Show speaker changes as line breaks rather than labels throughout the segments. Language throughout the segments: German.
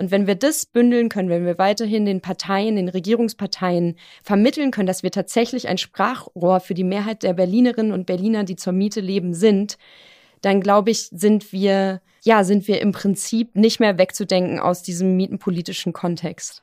Und wenn wir das bündeln können, wenn wir weiterhin den Parteien, den Regierungsparteien vermitteln können, dass wir tatsächlich ein Sprachrohr für die Mehrheit der Berlinerinnen und Berliner, die zur Miete leben, sind, dann glaube ich, sind wir, ja, sind wir im Prinzip nicht mehr wegzudenken aus diesem mietenpolitischen Kontext.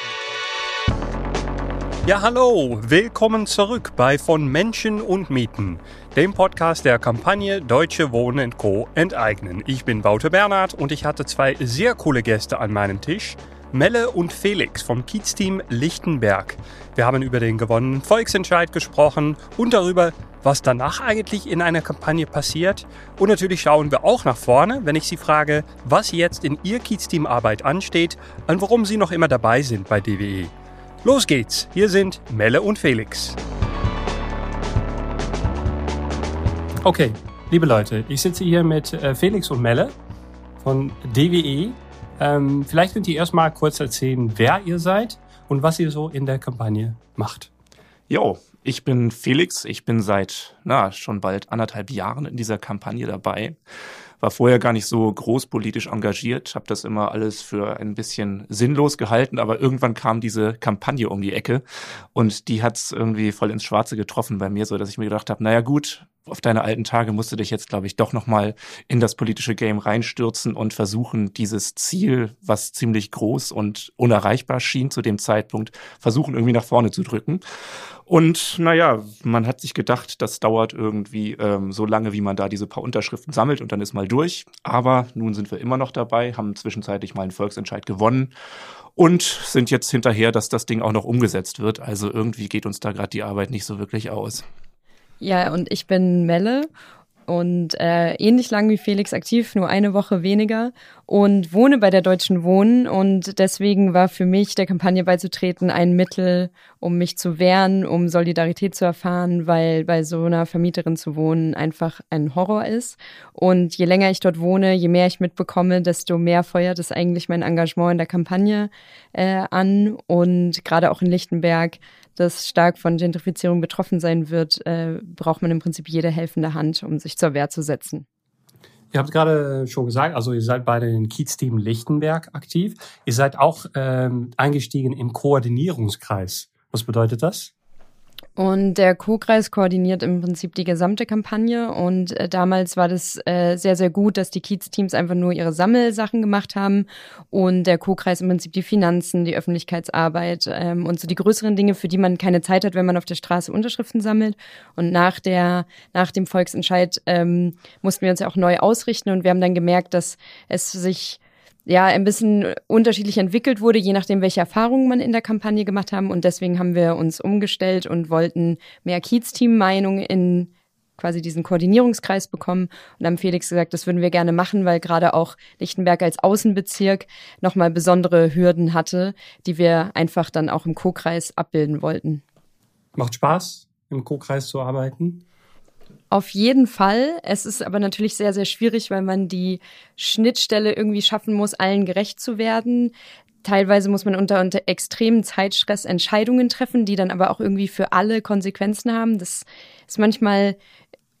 Ja, hallo, willkommen zurück bei Von Menschen und Mieten, dem Podcast der Kampagne Deutsche Wohnen Co. enteignen. Ich bin Wouter Bernhard und ich hatte zwei sehr coole Gäste an meinem Tisch. Melle und Felix vom Kiez-Team Lichtenberg. Wir haben über den gewonnenen Volksentscheid gesprochen und darüber, was danach eigentlich in einer Kampagne passiert. Und natürlich schauen wir auch nach vorne, wenn ich Sie frage, was jetzt in Ihr Kiez-Team-Arbeit ansteht und warum Sie noch immer dabei sind bei DWE. Los geht's, hier sind Melle und Felix. Okay, liebe Leute, ich sitze hier mit äh, Felix und Melle von DWE. Ähm, vielleicht könnt ihr erstmal kurz erzählen, wer ihr seid und was ihr so in der Kampagne macht.
Jo, ich bin Felix. Ich bin seit na, schon bald anderthalb Jahren in dieser Kampagne dabei war vorher gar nicht so großpolitisch engagiert, habe das immer alles für ein bisschen sinnlos gehalten, aber irgendwann kam diese Kampagne um die Ecke und die hat's irgendwie voll ins Schwarze getroffen bei mir, so dass ich mir gedacht habe, naja gut, auf deine alten Tage musst du dich jetzt, glaube ich, doch nochmal in das politische Game reinstürzen und versuchen, dieses Ziel, was ziemlich groß und unerreichbar schien zu dem Zeitpunkt, versuchen irgendwie nach vorne zu drücken. Und naja, man hat sich gedacht, das dauert irgendwie ähm, so lange, wie man da diese paar Unterschriften sammelt und dann ist mal durch. Aber nun sind wir immer noch dabei, haben zwischenzeitlich mal einen Volksentscheid gewonnen und sind jetzt hinterher, dass das Ding auch noch umgesetzt wird. Also irgendwie geht uns da gerade die Arbeit nicht so wirklich aus.
Ja, und ich bin Melle und äh, ähnlich lang wie Felix aktiv, nur eine Woche weniger und wohne bei der Deutschen Wohnen und deswegen war für mich der Kampagne beizutreten ein Mittel, um mich zu wehren, um Solidarität zu erfahren, weil bei so einer Vermieterin zu wohnen einfach ein Horror ist. Und je länger ich dort wohne, je mehr ich mitbekomme, desto mehr feuert es eigentlich mein Engagement in der Kampagne äh, an. Und gerade auch in Lichtenberg das stark von Gentrifizierung betroffen sein wird, äh, braucht man im Prinzip jede helfende Hand, um sich zur Wehr zu setzen.
Ihr habt gerade schon gesagt, also ihr seid bei den Kiez-Team Lichtenberg aktiv. Ihr seid auch ähm, eingestiegen im Koordinierungskreis. Was bedeutet das?
Und der Co-Kreis koordiniert im Prinzip die gesamte Kampagne. Und äh, damals war das äh, sehr, sehr gut, dass die Kiez-Teams einfach nur ihre Sammelsachen gemacht haben und der Co-Kreis im Prinzip die Finanzen, die Öffentlichkeitsarbeit ähm, und so die größeren Dinge, für die man keine Zeit hat, wenn man auf der Straße Unterschriften sammelt. Und nach der, nach dem Volksentscheid ähm, mussten wir uns ja auch neu ausrichten und wir haben dann gemerkt, dass es sich ja ein bisschen unterschiedlich entwickelt wurde, je nachdem, welche Erfahrungen man in der Kampagne gemacht haben. Und deswegen haben wir uns umgestellt und wollten mehr Kiez-Team-Meinung in quasi diesen Koordinierungskreis bekommen und haben Felix gesagt, das würden wir gerne machen, weil gerade auch Lichtenberg als Außenbezirk nochmal besondere Hürden hatte, die wir einfach dann auch im Co-Kreis abbilden wollten.
Macht Spaß, im Co-Kreis zu arbeiten?
Auf jeden Fall. Es ist aber natürlich sehr, sehr schwierig, weil man die Schnittstelle irgendwie schaffen muss, allen gerecht zu werden. Teilweise muss man unter, unter extremen Zeitstress Entscheidungen treffen, die dann aber auch irgendwie für alle Konsequenzen haben. Das ist manchmal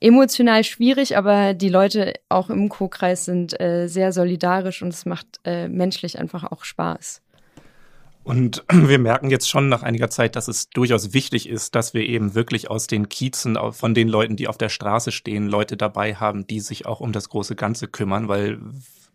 emotional schwierig, aber die Leute auch im Co-Kreis sind äh, sehr solidarisch und es macht äh, menschlich einfach auch Spaß.
Und wir merken jetzt schon nach einiger Zeit, dass es durchaus wichtig ist, dass wir eben wirklich aus den Kiezen, von den Leuten, die auf der Straße stehen, Leute dabei haben, die sich auch um das große Ganze kümmern, weil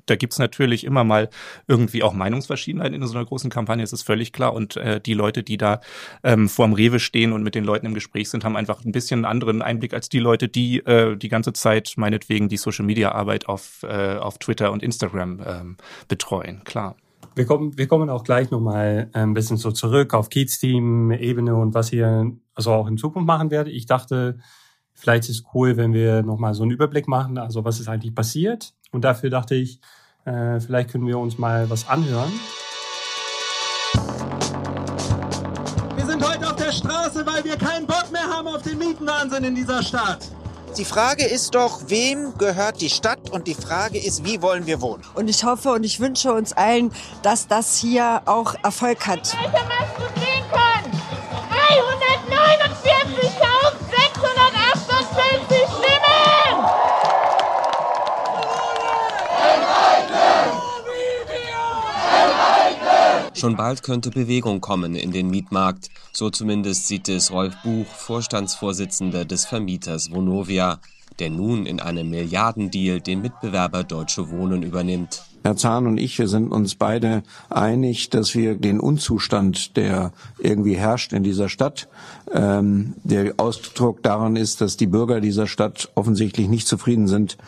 da gibt's natürlich immer mal irgendwie auch Meinungsverschiedenheiten in so einer großen Kampagne, das ist völlig klar. Und äh, die Leute, die da ähm, vorm Rewe stehen und mit den Leuten im Gespräch sind, haben einfach ein bisschen einen anderen Einblick als die Leute, die äh, die ganze Zeit meinetwegen die Social-Media-Arbeit auf, äh, auf Twitter und Instagram ähm, betreuen, klar.
Wir kommen, wir kommen auch gleich nochmal ein bisschen so zurück auf Kiez-Team-Ebene und was ihr also auch in Zukunft machen werdet. Ich dachte, vielleicht ist es cool, wenn wir nochmal so einen Überblick machen, also was ist eigentlich passiert. Und dafür dachte ich, äh, vielleicht können wir uns mal was anhören.
Wir sind heute auf der Straße, weil wir keinen Bock mehr haben auf den Mieten Straßenwahnsinn in dieser Stadt.
Die Frage ist doch, wem gehört die Stadt? Und die Frage ist, wie wollen wir wohnen?
Und ich hoffe und ich wünsche uns allen, dass das hier auch Erfolg hat.
Schon bald könnte Bewegung kommen in den Mietmarkt. So zumindest sieht es Rolf Buch, Vorstandsvorsitzender des Vermieters Vonovia, der nun in einem Milliardendeal den Mitbewerber Deutsche Wohnen übernimmt.
Herr Zahn und ich, wir sind uns beide einig, dass wir den Unzustand, der irgendwie herrscht in dieser Stadt, ähm, der Ausdruck daran ist, dass die Bürger dieser Stadt offensichtlich nicht zufrieden sind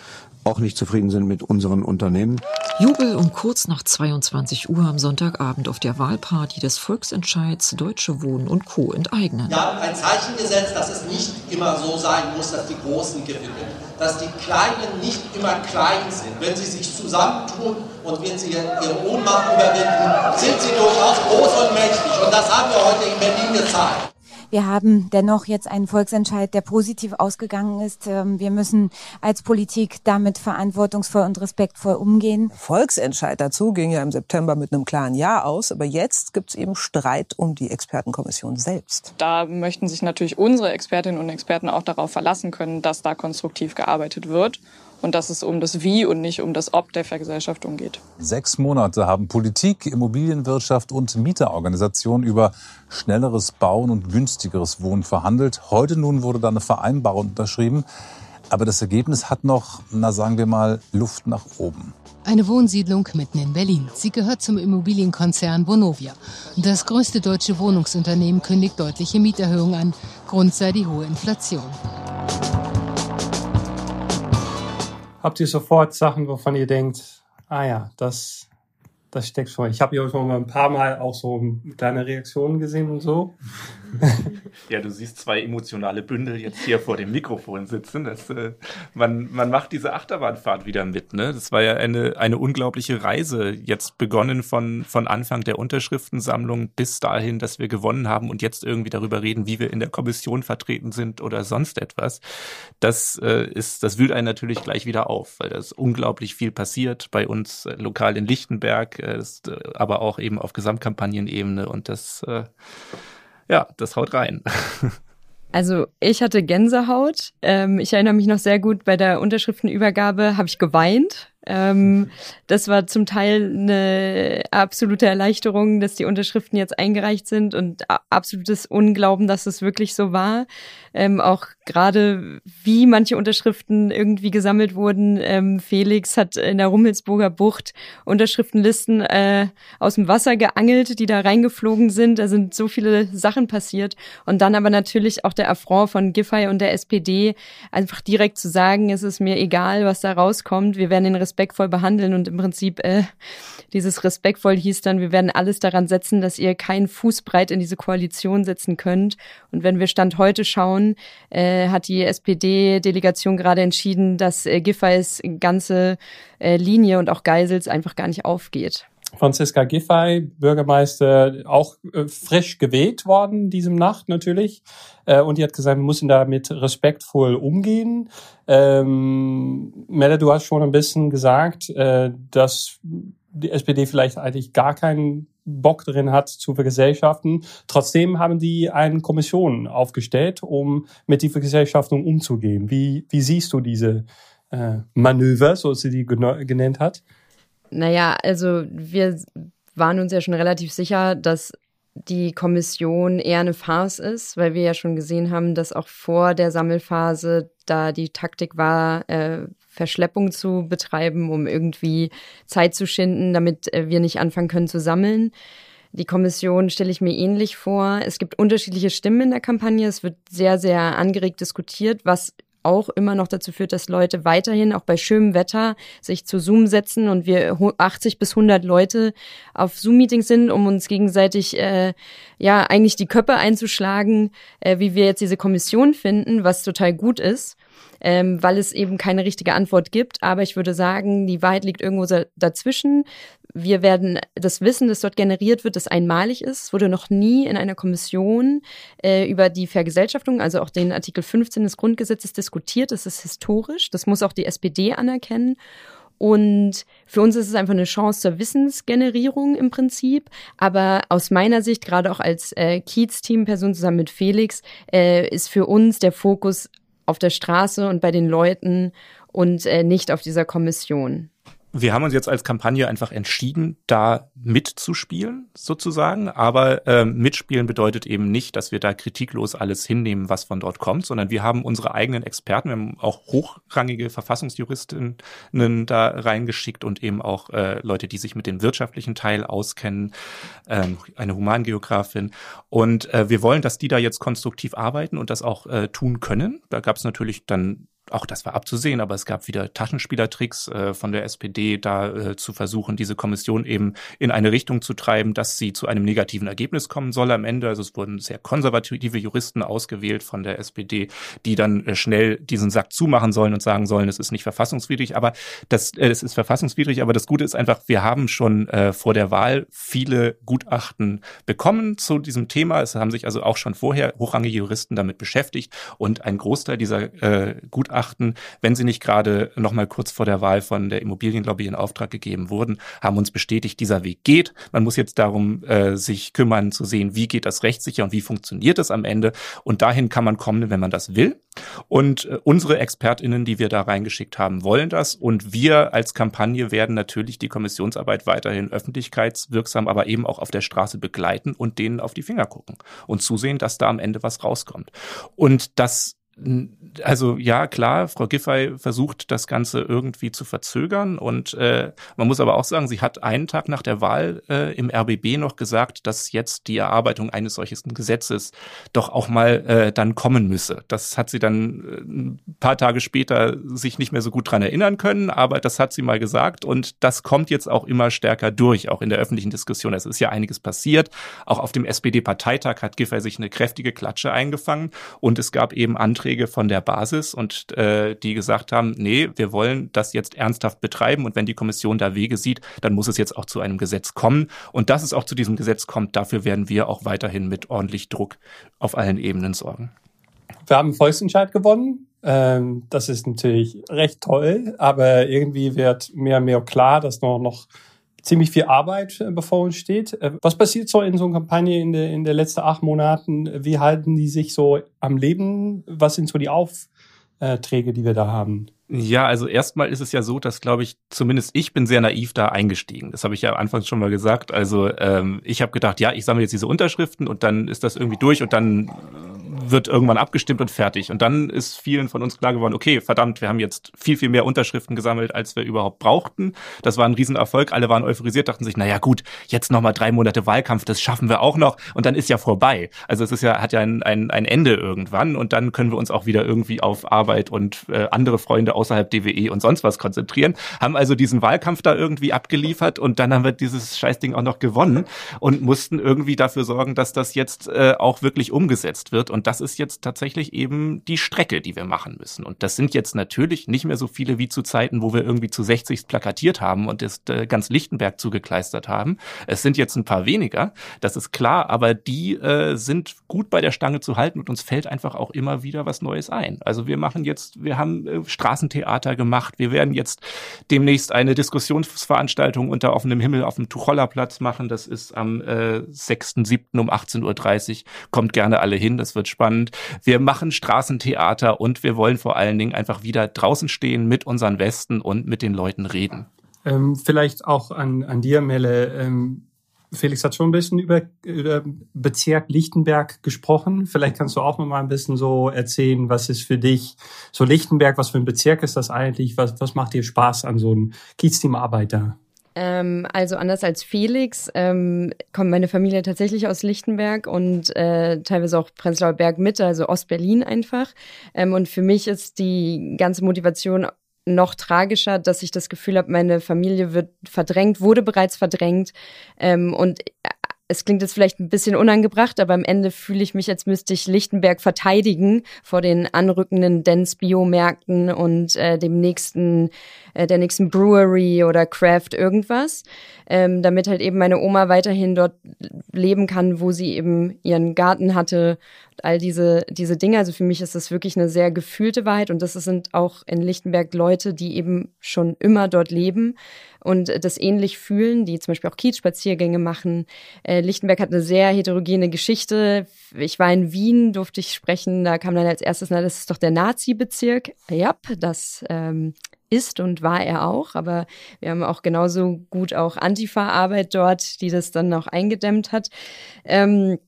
auch nicht zufrieden sind mit unseren Unternehmen.
Jubel um kurz nach 22 Uhr am Sonntagabend auf der Wahlparty des Volksentscheids Deutsche Wohnen und Co. enteignen.
Wir haben ein Zeichen gesetzt, dass es nicht immer so sein muss, dass die Großen gewinnen, dass die Kleinen nicht immer klein sind. Wenn sie sich zusammentun und wenn sie ihre Ohnmacht überwinden, sind sie durchaus groß und mächtig. Und das haben wir heute in Berlin gezeigt.
Wir haben dennoch jetzt einen Volksentscheid, der positiv ausgegangen ist. Ähm, wir müssen als Politik damit verantwortungsvoll und respektvoll umgehen.
Volksentscheid dazu ging ja im September mit einem klaren Ja aus, aber jetzt gibt es eben Streit um die Expertenkommission selbst.
Da möchten sich natürlich unsere Expertinnen und Experten auch darauf verlassen können, dass da konstruktiv gearbeitet wird und dass es um das Wie und nicht um das Ob der Vergesellschaftung geht.
Sechs Monate haben Politik, Immobilienwirtschaft und Mieterorganisationen über schnelleres Bauen und günstigeres Wohnen verhandelt. Heute nun wurde da eine Vereinbarung unterschrieben. Aber das Ergebnis hat noch, na sagen wir mal, Luft nach oben.
Eine Wohnsiedlung mitten in Berlin. Sie gehört zum Immobilienkonzern Vonovia. Das größte deutsche Wohnungsunternehmen kündigt deutliche Mieterhöhungen an. Grund sei die hohe Inflation.
Habt ihr sofort Sachen, wovon ihr denkt, ah ja, das, das steckt schon. Ich habe hier schon mal ein paar Mal auch so kleine Reaktionen gesehen und so.
ja, du siehst zwei emotionale Bündel jetzt hier vor dem Mikrofon sitzen. Das, äh, man, man macht diese Achterbahnfahrt wieder mit. Ne? Das war ja eine, eine unglaubliche Reise. Jetzt begonnen von, von Anfang der Unterschriftensammlung bis dahin, dass wir gewonnen haben und jetzt irgendwie darüber reden, wie wir in der Kommission vertreten sind oder sonst etwas. Das äh, ist, das wühlt einen natürlich gleich wieder auf, weil da ist unglaublich viel passiert bei uns äh, lokal in Lichtenberg äh, ist, äh, aber auch eben auf Gesamtkampagnenebene und das, äh, ja, das haut rein.
Also ich hatte Gänsehaut. Ähm, ich erinnere mich noch sehr gut, bei der Unterschriftenübergabe habe ich geweint. Ähm, das war zum Teil eine absolute Erleichterung, dass die Unterschriften jetzt eingereicht sind und absolutes Unglauben, dass es wirklich so war. Ähm, auch gerade wie manche Unterschriften irgendwie gesammelt wurden. Ähm, Felix hat in der Rummelsburger Bucht Unterschriftenlisten äh, aus dem Wasser geangelt, die da reingeflogen sind. Da sind so viele Sachen passiert. Und dann aber natürlich auch der Affront von Giffey und der SPD, einfach direkt zu sagen, es ist mir egal, was da rauskommt. Wir werden den respektvoll behandeln und im Prinzip äh, dieses respektvoll hieß dann, wir werden alles daran setzen, dass ihr keinen Fußbreit in diese Koalition setzen könnt. Und wenn wir Stand heute schauen, äh, hat die SPD-Delegation gerade entschieden, dass äh, Giffey's ganze äh, Linie und auch Geisels einfach gar nicht aufgeht.
Franziska Giffey, Bürgermeister, auch äh, frisch gewählt worden diesem Nacht natürlich. Äh, und die hat gesagt, wir müssen damit respektvoll umgehen. Ähm, Melle, du hast schon ein bisschen gesagt, äh, dass die SPD vielleicht eigentlich gar keinen Bock drin hat zu vergesellschaften. Trotzdem haben die eine Kommission aufgestellt, um mit die Vergesellschaftung umzugehen. Wie, wie siehst du diese äh, Manöver, so sie die genannt hat?
Naja, also wir waren uns ja schon relativ sicher, dass die Kommission eher eine Farce ist, weil wir ja schon gesehen haben, dass auch vor der Sammelphase da die Taktik war, äh, Verschleppung zu betreiben, um irgendwie Zeit zu schinden, damit äh, wir nicht anfangen können zu sammeln. Die Kommission stelle ich mir ähnlich vor. Es gibt unterschiedliche Stimmen in der Kampagne. Es wird sehr, sehr angeregt diskutiert, was auch immer noch dazu führt, dass Leute weiterhin auch bei schönem Wetter sich zu Zoom setzen und wir 80 bis 100 Leute auf Zoom-Meetings sind, um uns gegenseitig äh, ja eigentlich die Köpfe einzuschlagen, äh, wie wir jetzt diese Kommission finden, was total gut ist. Ähm, weil es eben keine richtige Antwort gibt. Aber ich würde sagen, die Wahrheit liegt irgendwo dazwischen. Wir werden das Wissen, das dort generiert wird, das einmalig ist, wurde noch nie in einer Kommission äh, über die Vergesellschaftung, also auch den Artikel 15 des Grundgesetzes diskutiert. Das ist historisch. Das muss auch die SPD anerkennen. Und für uns ist es einfach eine Chance zur Wissensgenerierung im Prinzip. Aber aus meiner Sicht, gerade auch als äh, Kiez-Team-Person zusammen mit Felix, äh, ist für uns der Fokus auf der Straße und bei den Leuten und äh, nicht auf dieser Kommission
wir haben uns jetzt als Kampagne einfach entschieden, da mitzuspielen, sozusagen. Aber äh, mitspielen bedeutet eben nicht, dass wir da kritiklos alles hinnehmen, was von dort kommt, sondern wir haben unsere eigenen Experten, wir haben auch hochrangige Verfassungsjuristinnen da reingeschickt und eben auch äh, Leute, die sich mit dem wirtschaftlichen Teil auskennen, ähm, eine Humangeografin. Und äh, wir wollen, dass die da jetzt konstruktiv arbeiten und das auch äh, tun können. Da gab es natürlich dann auch das war abzusehen, aber es gab wieder Taschenspielertricks äh, von der SPD, da äh, zu versuchen, diese Kommission eben in eine Richtung zu treiben, dass sie zu einem negativen Ergebnis kommen soll am Ende. Also es wurden sehr konservative Juristen ausgewählt von der SPD, die dann äh, schnell diesen Sack zumachen sollen und sagen sollen, es ist nicht verfassungswidrig, aber das, äh, es ist verfassungswidrig, aber das Gute ist einfach, wir haben schon äh, vor der Wahl viele Gutachten bekommen zu diesem Thema. Es haben sich also auch schon vorher hochrangige Juristen damit beschäftigt und ein Großteil dieser äh, Gutachten beachten, wenn sie nicht gerade noch mal kurz vor der Wahl von der Immobilienlobby in Auftrag gegeben wurden, haben uns bestätigt, dieser Weg geht. Man muss jetzt darum äh, sich kümmern, zu sehen, wie geht das rechtssicher und wie funktioniert es am Ende. Und dahin kann man kommen, wenn man das will. Und äh, unsere ExpertInnen, die wir da reingeschickt haben, wollen das. Und wir als Kampagne werden natürlich die Kommissionsarbeit weiterhin öffentlichkeitswirksam, aber eben auch auf der Straße begleiten und denen auf die Finger gucken und zusehen, dass da am Ende was rauskommt. Und das also ja, klar, Frau Giffey versucht das Ganze irgendwie zu verzögern und äh, man muss aber auch sagen, sie hat einen Tag nach der Wahl äh, im RBB noch gesagt, dass jetzt die Erarbeitung eines solchen Gesetzes doch auch mal äh, dann kommen müsse. Das hat sie dann äh, ein paar Tage später sich nicht mehr so gut dran erinnern können, aber das hat sie mal gesagt und das kommt jetzt auch immer stärker durch, auch in der öffentlichen Diskussion. Es ist ja einiges passiert. Auch auf dem SPD-Parteitag hat Giffey sich eine kräftige Klatsche eingefangen und es gab eben Anträge Anträge von der Basis und äh, die gesagt haben, nee, wir wollen das jetzt ernsthaft betreiben und wenn die Kommission da Wege sieht, dann muss es jetzt auch zu einem Gesetz kommen. Und dass es auch zu diesem Gesetz kommt, dafür werden wir auch weiterhin mit ordentlich Druck auf allen Ebenen sorgen.
Wir haben einen Volksentscheid gewonnen. Ähm, das ist natürlich recht toll, aber irgendwie wird mehr und mehr klar, dass noch, noch ziemlich viel Arbeit äh, bevor uns steht. Äh, was passiert so in so einer Kampagne in der, in der letzten acht Monaten? Wie halten die sich so am Leben? Was sind so die Aufträge, die wir da haben?
Ja, also erstmal ist es ja so, dass, glaube ich, zumindest ich bin sehr naiv da eingestiegen. Das habe ich ja anfangs schon mal gesagt. Also ähm, ich habe gedacht, ja, ich sammle jetzt diese Unterschriften und dann ist das irgendwie durch und dann wird irgendwann abgestimmt und fertig. Und dann ist vielen von uns klar geworden, okay, verdammt, wir haben jetzt viel, viel mehr Unterschriften gesammelt, als wir überhaupt brauchten. Das war ein Riesenerfolg. Alle waren euphorisiert, dachten sich, na ja, gut, jetzt nochmal drei Monate Wahlkampf, das schaffen wir auch noch. Und dann ist ja vorbei. Also es ist ja, hat ja ein, ein, ein Ende irgendwann. Und dann können wir uns auch wieder irgendwie auf Arbeit und äh, andere Freunde außerhalb DWE und sonst was konzentrieren. Haben also diesen Wahlkampf da irgendwie abgeliefert und dann haben wir dieses Scheißding auch noch gewonnen und mussten irgendwie dafür sorgen, dass das jetzt äh, auch wirklich umgesetzt wird. Und das ist jetzt tatsächlich eben die Strecke, die wir machen müssen. Und das sind jetzt natürlich nicht mehr so viele wie zu Zeiten, wo wir irgendwie zu 60 plakatiert haben und das äh, ganz Lichtenberg zugekleistert haben. Es sind jetzt ein paar weniger, das ist klar, aber die äh, sind gut bei der Stange zu halten und uns fällt einfach auch immer wieder was Neues ein. Also wir machen jetzt, wir haben äh, Straßentheater gemacht, wir werden jetzt demnächst eine Diskussionsveranstaltung unter offenem Himmel auf dem Tuchollerplatz machen. Das ist am äh, 6.7. um 18.30 Uhr. Kommt gerne alle hin, das wird spannend. Wir machen Straßentheater und wir wollen vor allen Dingen einfach wieder draußen stehen mit unseren Westen und mit den Leuten reden.
Ähm, vielleicht auch an, an dir, Melle. Ähm, Felix hat schon ein bisschen über, über Bezirk Lichtenberg gesprochen. Vielleicht kannst du auch noch mal ein bisschen so erzählen, was ist für dich so Lichtenberg, was für ein Bezirk ist das eigentlich? Was, was macht dir Spaß an so einem Kiezteamarbeiter?
Ähm, also anders als Felix ähm, kommt meine Familie tatsächlich aus Lichtenberg und äh, teilweise auch Prenzlauer Berg Mitte, also Ostberlin einfach. Ähm, und für mich ist die ganze Motivation noch tragischer, dass ich das Gefühl habe, meine Familie wird verdrängt, wurde bereits verdrängt. Ähm, und es klingt jetzt vielleicht ein bisschen unangebracht, aber am Ende fühle ich mich, als müsste ich Lichtenberg verteidigen vor den anrückenden Dance-Biomärkten und äh, dem nächsten, äh, der nächsten Brewery oder Craft irgendwas, ähm, damit halt eben meine Oma weiterhin dort leben kann, wo sie eben ihren Garten hatte, all diese, diese Dinge. Also für mich ist das wirklich eine sehr gefühlte Wahrheit und das sind auch in Lichtenberg Leute, die eben schon immer dort leben und das ähnlich fühlen, die zum Beispiel auch Kiez-Spaziergänge machen. Äh, Lichtenberg hat eine sehr heterogene Geschichte. Ich war in Wien, durfte ich sprechen, da kam dann als erstes, na, das ist doch der Nazi-Bezirk. Ja, das ähm, ist und war er auch, aber wir haben auch genauso gut auch Antifa-Arbeit dort, die das dann auch eingedämmt hat. Ähm,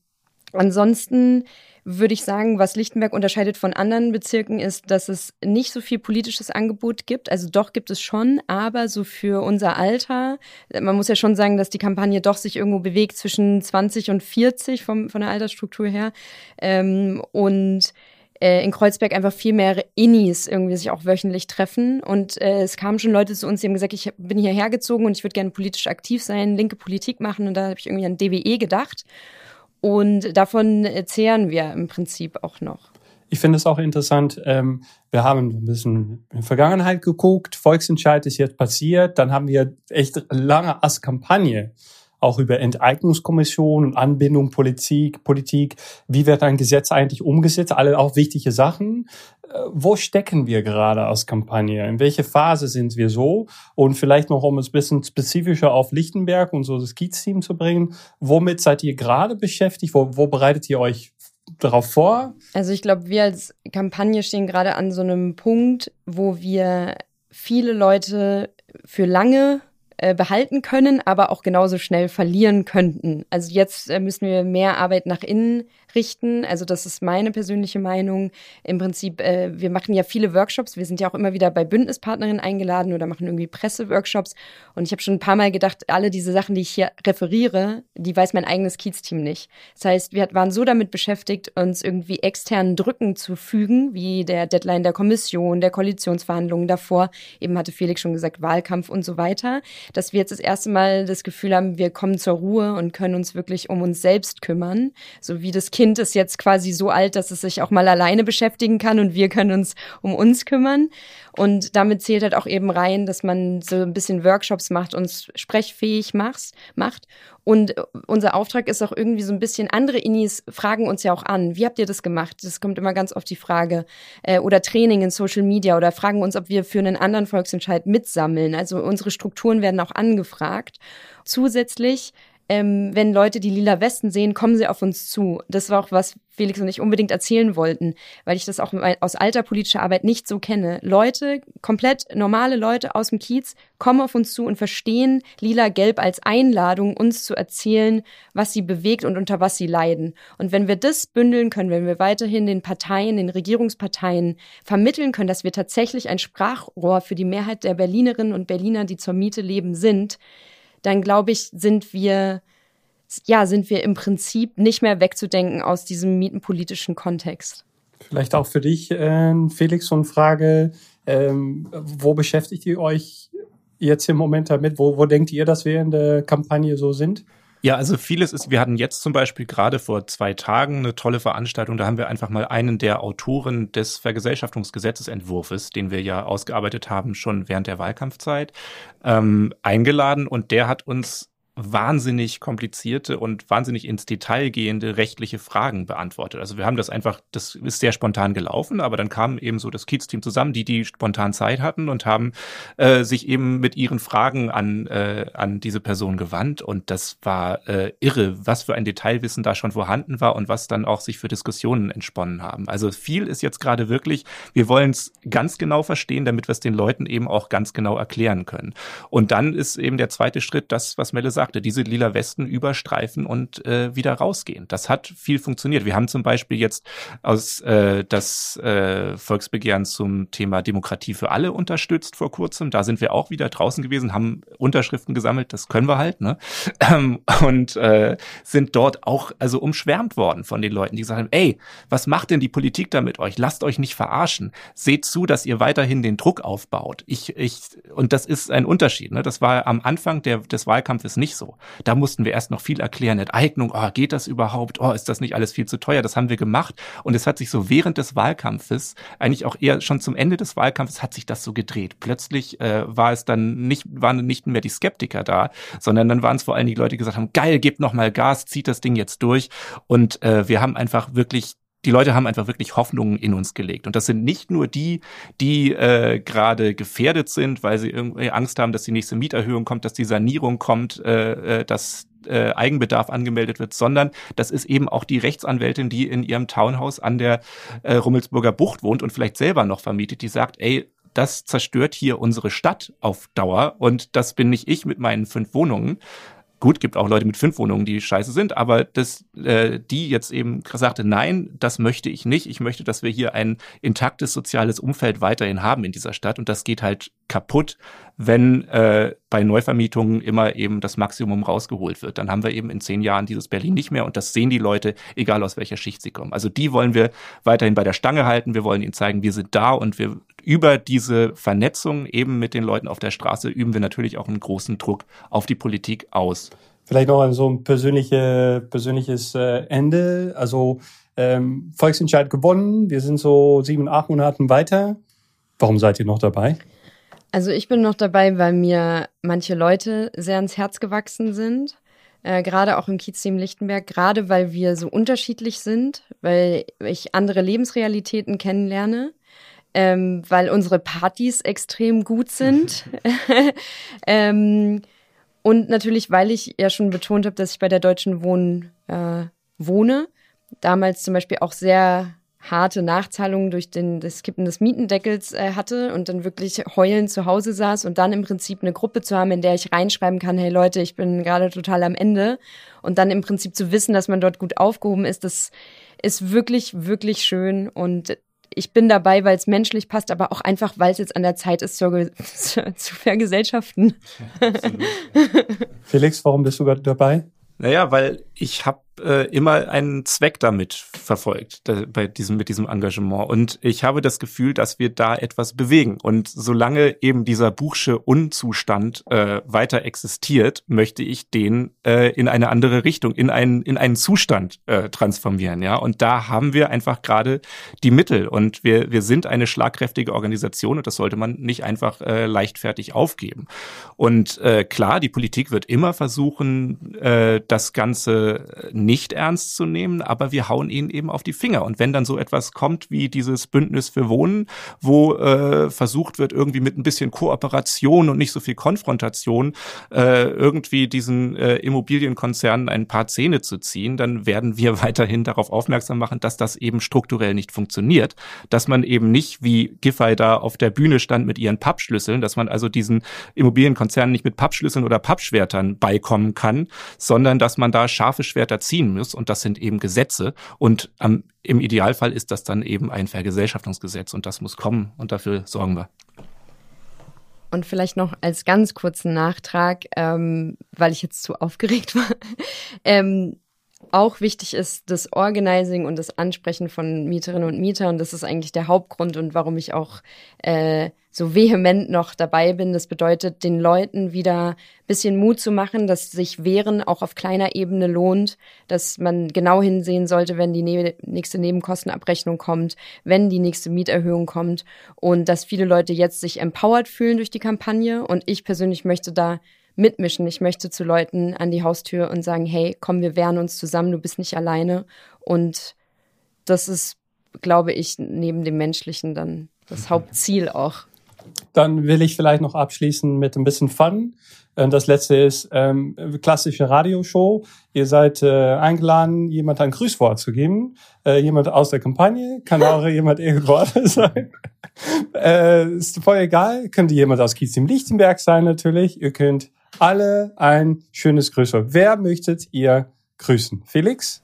ansonsten würde ich sagen, was Lichtenberg unterscheidet von anderen Bezirken ist, dass es nicht so viel politisches Angebot gibt. Also doch gibt es schon, aber so für unser Alter, man muss ja schon sagen, dass die Kampagne doch sich irgendwo bewegt zwischen 20 und 40 vom, von der Altersstruktur her. Ähm, und äh, in Kreuzberg einfach viel mehr Innis irgendwie sich auch wöchentlich treffen. Und äh, es kamen schon Leute zu uns, die haben gesagt, ich bin hierher gezogen und ich würde gerne politisch aktiv sein, linke Politik machen. Und da habe ich irgendwie an DWE gedacht. Und davon zehren wir im Prinzip auch noch.
Ich finde es auch interessant. Ähm, wir haben ein bisschen in Vergangenheit geguckt. Volksentscheid ist jetzt passiert. Dann haben wir echt lange als Kampagne auch über Enteignungskommission und Anbindung Politik, Politik. Wie wird ein Gesetz eigentlich umgesetzt? Alle auch wichtige Sachen. Äh, wo stecken wir gerade als Kampagne? In welche Phase sind wir so? Und vielleicht noch, um es ein bisschen spezifischer auf Lichtenberg und so das Kiez-Team zu bringen. Womit seid ihr gerade beschäftigt? Wo, wo bereitet ihr euch darauf vor?
Also ich glaube, wir als Kampagne stehen gerade an so einem Punkt, wo wir viele Leute für lange äh, behalten können, aber auch genauso schnell verlieren könnten. Also jetzt äh, müssen wir mehr Arbeit nach innen richten. Also das ist meine persönliche Meinung. Im Prinzip, äh, wir machen ja viele Workshops. Wir sind ja auch immer wieder bei Bündnispartnerinnen eingeladen oder machen irgendwie Presseworkshops. Und ich habe schon ein paar Mal gedacht, alle diese Sachen, die ich hier referiere, die weiß mein eigenes Kiez-Team nicht. Das heißt, wir waren so damit beschäftigt, uns irgendwie externen Drücken zu fügen, wie der Deadline der Kommission, der Koalitionsverhandlungen davor. Eben hatte Felix schon gesagt, Wahlkampf und so weiter, dass wir jetzt das erste Mal das Gefühl haben, wir kommen zur Ruhe und können uns wirklich um uns selbst kümmern, so wie das Kind Kind ist jetzt quasi so alt, dass es sich auch mal alleine beschäftigen kann und wir können uns um uns kümmern. Und damit zählt halt auch eben rein, dass man so ein bisschen Workshops macht, uns sprechfähig macht. Und unser Auftrag ist auch irgendwie so ein bisschen, andere Inis fragen uns ja auch an, wie habt ihr das gemacht? Das kommt immer ganz oft die Frage. Äh, oder Training in Social Media oder fragen uns, ob wir für einen anderen Volksentscheid mitsammeln. Also unsere Strukturen werden auch angefragt. Zusätzlich ähm, wenn Leute die lila Westen sehen, kommen sie auf uns zu. Das war auch was Felix und ich unbedingt erzählen wollten, weil ich das auch aus alter politischer Arbeit nicht so kenne. Leute, komplett normale Leute aus dem Kiez kommen auf uns zu und verstehen lila-gelb als Einladung, uns zu erzählen, was sie bewegt und unter was sie leiden. Und wenn wir das bündeln können, wenn wir weiterhin den Parteien, den Regierungsparteien vermitteln können, dass wir tatsächlich ein Sprachrohr für die Mehrheit der Berlinerinnen und Berliner, die zur Miete leben, sind, dann glaube ich, sind wir, ja, sind wir im Prinzip nicht mehr wegzudenken aus diesem mietenpolitischen Kontext.
Vielleicht auch für dich, äh, Felix, so eine Frage, ähm, wo beschäftigt ihr euch jetzt im Moment damit? Wo, wo denkt ihr, dass wir in der Kampagne so sind?
Ja, also vieles ist, wir hatten jetzt zum Beispiel gerade vor zwei Tagen eine tolle Veranstaltung, da haben wir einfach mal einen der Autoren des Vergesellschaftungsgesetzesentwurfs, den wir ja ausgearbeitet haben, schon während der Wahlkampfzeit, ähm, eingeladen. Und der hat uns wahnsinnig komplizierte und wahnsinnig ins Detail gehende rechtliche Fragen beantwortet. Also wir haben das einfach, das ist sehr spontan gelaufen, aber dann kam eben so das Kiez-Team zusammen, die die spontan Zeit hatten und haben äh, sich eben mit ihren Fragen an äh, an diese Person gewandt und das war äh, irre, was für ein Detailwissen da schon vorhanden war und was dann auch sich für Diskussionen entsponnen haben. Also viel ist jetzt gerade wirklich, wir wollen es ganz genau verstehen, damit wir es den Leuten eben auch ganz genau erklären können. Und dann ist eben der zweite Schritt, das, was Melle sagt, sagte, diese lila Westen überstreifen und äh, wieder rausgehen. Das hat viel funktioniert. Wir haben zum Beispiel jetzt aus äh, das äh, Volksbegehren zum Thema Demokratie für alle unterstützt vor kurzem. Da sind wir auch wieder draußen gewesen, haben Unterschriften gesammelt, das können wir halt, ne? Ähm, und äh, sind dort auch also umschwärmt worden von den Leuten, die gesagt haben, ey, was macht denn die Politik da mit euch? Lasst euch nicht verarschen. Seht zu, dass ihr weiterhin den Druck aufbaut. Ich, ich, und das ist ein Unterschied. Ne? Das war am Anfang der, des Wahlkampfes nicht nicht so. Da mussten wir erst noch viel erklären, Enteignung, oh, geht das überhaupt? Oh, ist das nicht alles viel zu teuer? Das haben wir gemacht. Und es hat sich so während des Wahlkampfes, eigentlich auch eher schon zum Ende des Wahlkampfes, hat sich das so gedreht. Plötzlich äh, war es dann nicht, waren nicht mehr die Skeptiker da, sondern dann waren es vor allem die Leute, die gesagt haben, geil, gebt noch mal Gas, zieht das Ding jetzt durch. Und äh, wir haben einfach wirklich die Leute haben einfach wirklich Hoffnungen in uns gelegt. Und das sind nicht nur die, die äh, gerade gefährdet sind, weil sie irgendwie Angst haben, dass die nächste Mieterhöhung kommt, dass die Sanierung kommt, äh, äh dass äh, Eigenbedarf angemeldet wird, sondern das ist eben auch die Rechtsanwältin, die in ihrem Townhouse an der äh, Rummelsburger Bucht wohnt und vielleicht selber noch vermietet, die sagt, ey, das zerstört hier unsere Stadt auf Dauer und das bin nicht ich mit meinen fünf Wohnungen. Gut, gibt auch Leute mit fünf Wohnungen, die scheiße sind, aber das, äh, die jetzt eben sagte, nein, das möchte ich nicht. Ich möchte, dass wir hier ein intaktes soziales Umfeld weiterhin haben in dieser Stadt und das geht halt kaputt, wenn äh, bei Neuvermietungen immer eben das Maximum rausgeholt wird. Dann haben wir eben in zehn Jahren dieses Berlin nicht mehr und das sehen die Leute, egal aus welcher Schicht sie kommen. Also die wollen wir weiterhin bei der Stange halten. Wir wollen ihnen zeigen, wir sind da und wir über diese Vernetzung eben mit den Leuten auf der Straße üben wir natürlich auch einen großen Druck auf die Politik aus.
Vielleicht noch so ein persönliche, persönliches äh, Ende. Also ähm, Volksentscheid gewonnen. Wir sind so sieben, acht Monaten weiter. Warum seid ihr noch dabei?
Also ich bin noch dabei, weil mir manche Leute sehr ans Herz gewachsen sind. Äh, gerade auch im Kiezteam Lichtenberg, gerade weil wir so unterschiedlich sind, weil ich andere Lebensrealitäten kennenlerne ähm, weil unsere Partys extrem gut sind. ähm, und natürlich, weil ich ja schon betont habe, dass ich bei der Deutschen Wohnen äh, wohne. Damals zum Beispiel auch sehr harte Nachzahlungen durch den, das Kippen des Mietendeckels äh, hatte und dann wirklich heulend zu Hause saß und dann im Prinzip eine Gruppe zu haben, in der ich reinschreiben kann, hey Leute, ich bin gerade total am Ende und dann im Prinzip zu wissen, dass man dort gut aufgehoben ist, das ist wirklich, wirklich schön und ich bin dabei, weil es menschlich passt, aber auch einfach, weil es jetzt an der Zeit ist, zur, zu, zu vergesellschaften.
Felix, warum bist du dabei?
Naja, weil ich habe äh, immer einen Zweck damit verfolgt, da, bei diesem, mit diesem Engagement. Und ich habe das Gefühl, dass wir da etwas bewegen. Und solange eben dieser Buchsche Unzustand äh, weiter existiert, möchte ich den äh, in eine andere Richtung, in einen, in einen Zustand äh, transformieren. Ja, und da haben wir einfach gerade die Mittel. Und wir, wir sind eine schlagkräftige Organisation und das sollte man nicht einfach äh, leichtfertig aufgeben. Und äh, klar, die Politik wird immer versuchen, äh, das Ganze nicht nicht ernst zu nehmen, aber wir hauen ihnen eben auf die Finger. Und wenn dann so etwas kommt wie dieses Bündnis für Wohnen, wo äh, versucht wird, irgendwie mit ein bisschen Kooperation und nicht so viel Konfrontation äh, irgendwie diesen äh, Immobilienkonzernen ein paar Zähne zu ziehen, dann werden wir weiterhin darauf aufmerksam machen, dass das eben strukturell nicht funktioniert. Dass man eben nicht wie Giffey da auf der Bühne stand mit ihren Pappschlüsseln, dass man also diesen Immobilienkonzernen nicht mit Pappschlüsseln oder Pappschwertern beikommen kann, sondern dass man da scharfe Schwerter ziehen ziehen muss. Und das sind eben Gesetze. Und ähm, im Idealfall ist das dann eben ein Vergesellschaftungsgesetz. Und das muss kommen. Und dafür sorgen wir.
Und vielleicht noch als ganz kurzen Nachtrag, ähm, weil ich jetzt zu aufgeregt war. ähm, auch wichtig ist das Organizing und das Ansprechen von Mieterinnen und Mietern. Das ist eigentlich der Hauptgrund und warum ich auch äh, so vehement noch dabei bin. Das bedeutet, den Leuten wieder bisschen Mut zu machen, dass sich Wehren auch auf kleiner Ebene lohnt, dass man genau hinsehen sollte, wenn die ne nächste Nebenkostenabrechnung kommt, wenn die nächste Mieterhöhung kommt und dass viele Leute jetzt sich empowered fühlen durch die Kampagne. Und ich persönlich möchte da mitmischen. Ich möchte zu Leuten an die Haustür und sagen, hey, komm, wir wehren uns zusammen, du bist nicht alleine. Und das ist, glaube ich, neben dem Menschlichen dann das Hauptziel auch.
Dann will ich vielleicht noch abschließen mit ein bisschen Fun. Äh, das letzte ist ähm, klassische Radioshow. Ihr seid äh, eingeladen, jemand ein Grüßwort zu geben. Äh, jemand aus der Kampagne, kann auch jemand irgendwo sein. äh, ist voll egal. Könnte jemand aus Kiez im Lichtenberg sein natürlich. Ihr könnt alle ein schönes Grüßwort. Wer möchtet ihr grüßen? Felix?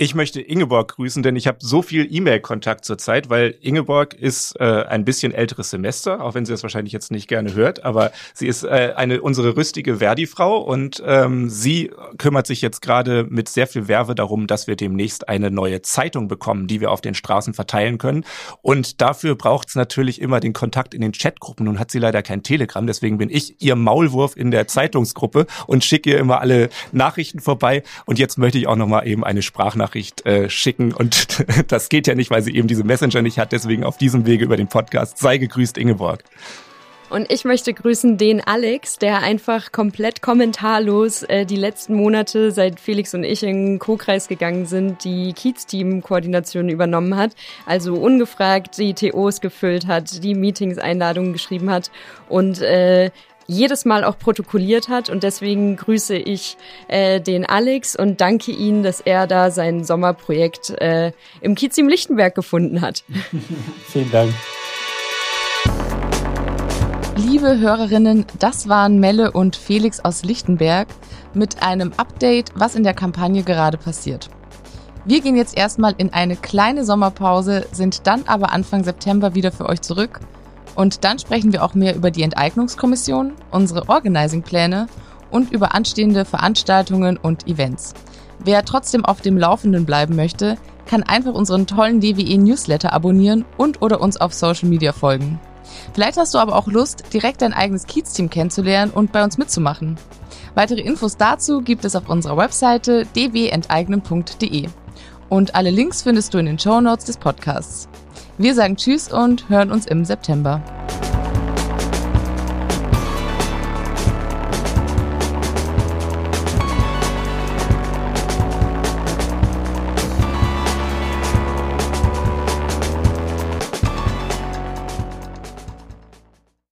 Ich möchte Ingeborg grüßen, denn ich habe so viel E-Mail-Kontakt zurzeit, weil Ingeborg ist äh, ein bisschen älteres Semester, auch wenn sie das wahrscheinlich jetzt nicht gerne hört, aber sie ist äh, eine unsere rüstige Verdi-Frau und ähm, sie kümmert sich jetzt gerade mit sehr viel Werbe darum, dass wir demnächst eine neue Zeitung bekommen, die wir auf den Straßen verteilen können. Und dafür braucht es natürlich immer den Kontakt in den Chatgruppen. Nun hat sie leider kein Telegram, deswegen bin ich ihr Maulwurf in der Zeitungsgruppe und schicke ihr immer alle Nachrichten vorbei. Und jetzt möchte ich auch noch mal eben eine Sprachnachricht Sprachnachricht äh, schicken. Und das geht ja nicht, weil sie eben diese Messenger nicht hat. Deswegen auf diesem Wege über den Podcast. Sei gegrüßt, Ingeborg.
Und ich möchte grüßen den Alex, der einfach komplett kommentarlos äh, die letzten Monate, seit Felix und ich in den Co-Kreis gegangen sind, die Kiez-Team-Koordination übernommen hat. Also ungefragt die TOs gefüllt hat, die Meetings-Einladungen geschrieben hat und äh, jedes Mal auch protokolliert hat. Und deswegen grüße ich äh, den Alex und danke ihm, dass er da sein Sommerprojekt äh, im Kiez im Lichtenberg gefunden hat.
Vielen Dank.
Liebe Hörerinnen, das waren Melle und Felix aus Lichtenberg mit einem Update, was in der Kampagne gerade passiert. Wir gehen jetzt erstmal in eine kleine Sommerpause, sind dann aber Anfang September wieder für euch zurück und dann sprechen wir auch mehr über die Enteignungskommission, unsere Organizing-Pläne und über anstehende Veranstaltungen und Events. Wer trotzdem auf dem Laufenden bleiben möchte, kann einfach unseren tollen DWE Newsletter abonnieren und oder uns auf Social Media folgen. Vielleicht hast du aber auch Lust, direkt dein eigenes Kiez-Team kennenzulernen und bei uns mitzumachen. Weitere Infos dazu gibt es auf unserer Webseite dwenteignen.de. Und alle Links findest du in den Show Notes des Podcasts. Wir sagen Tschüss und hören uns im September.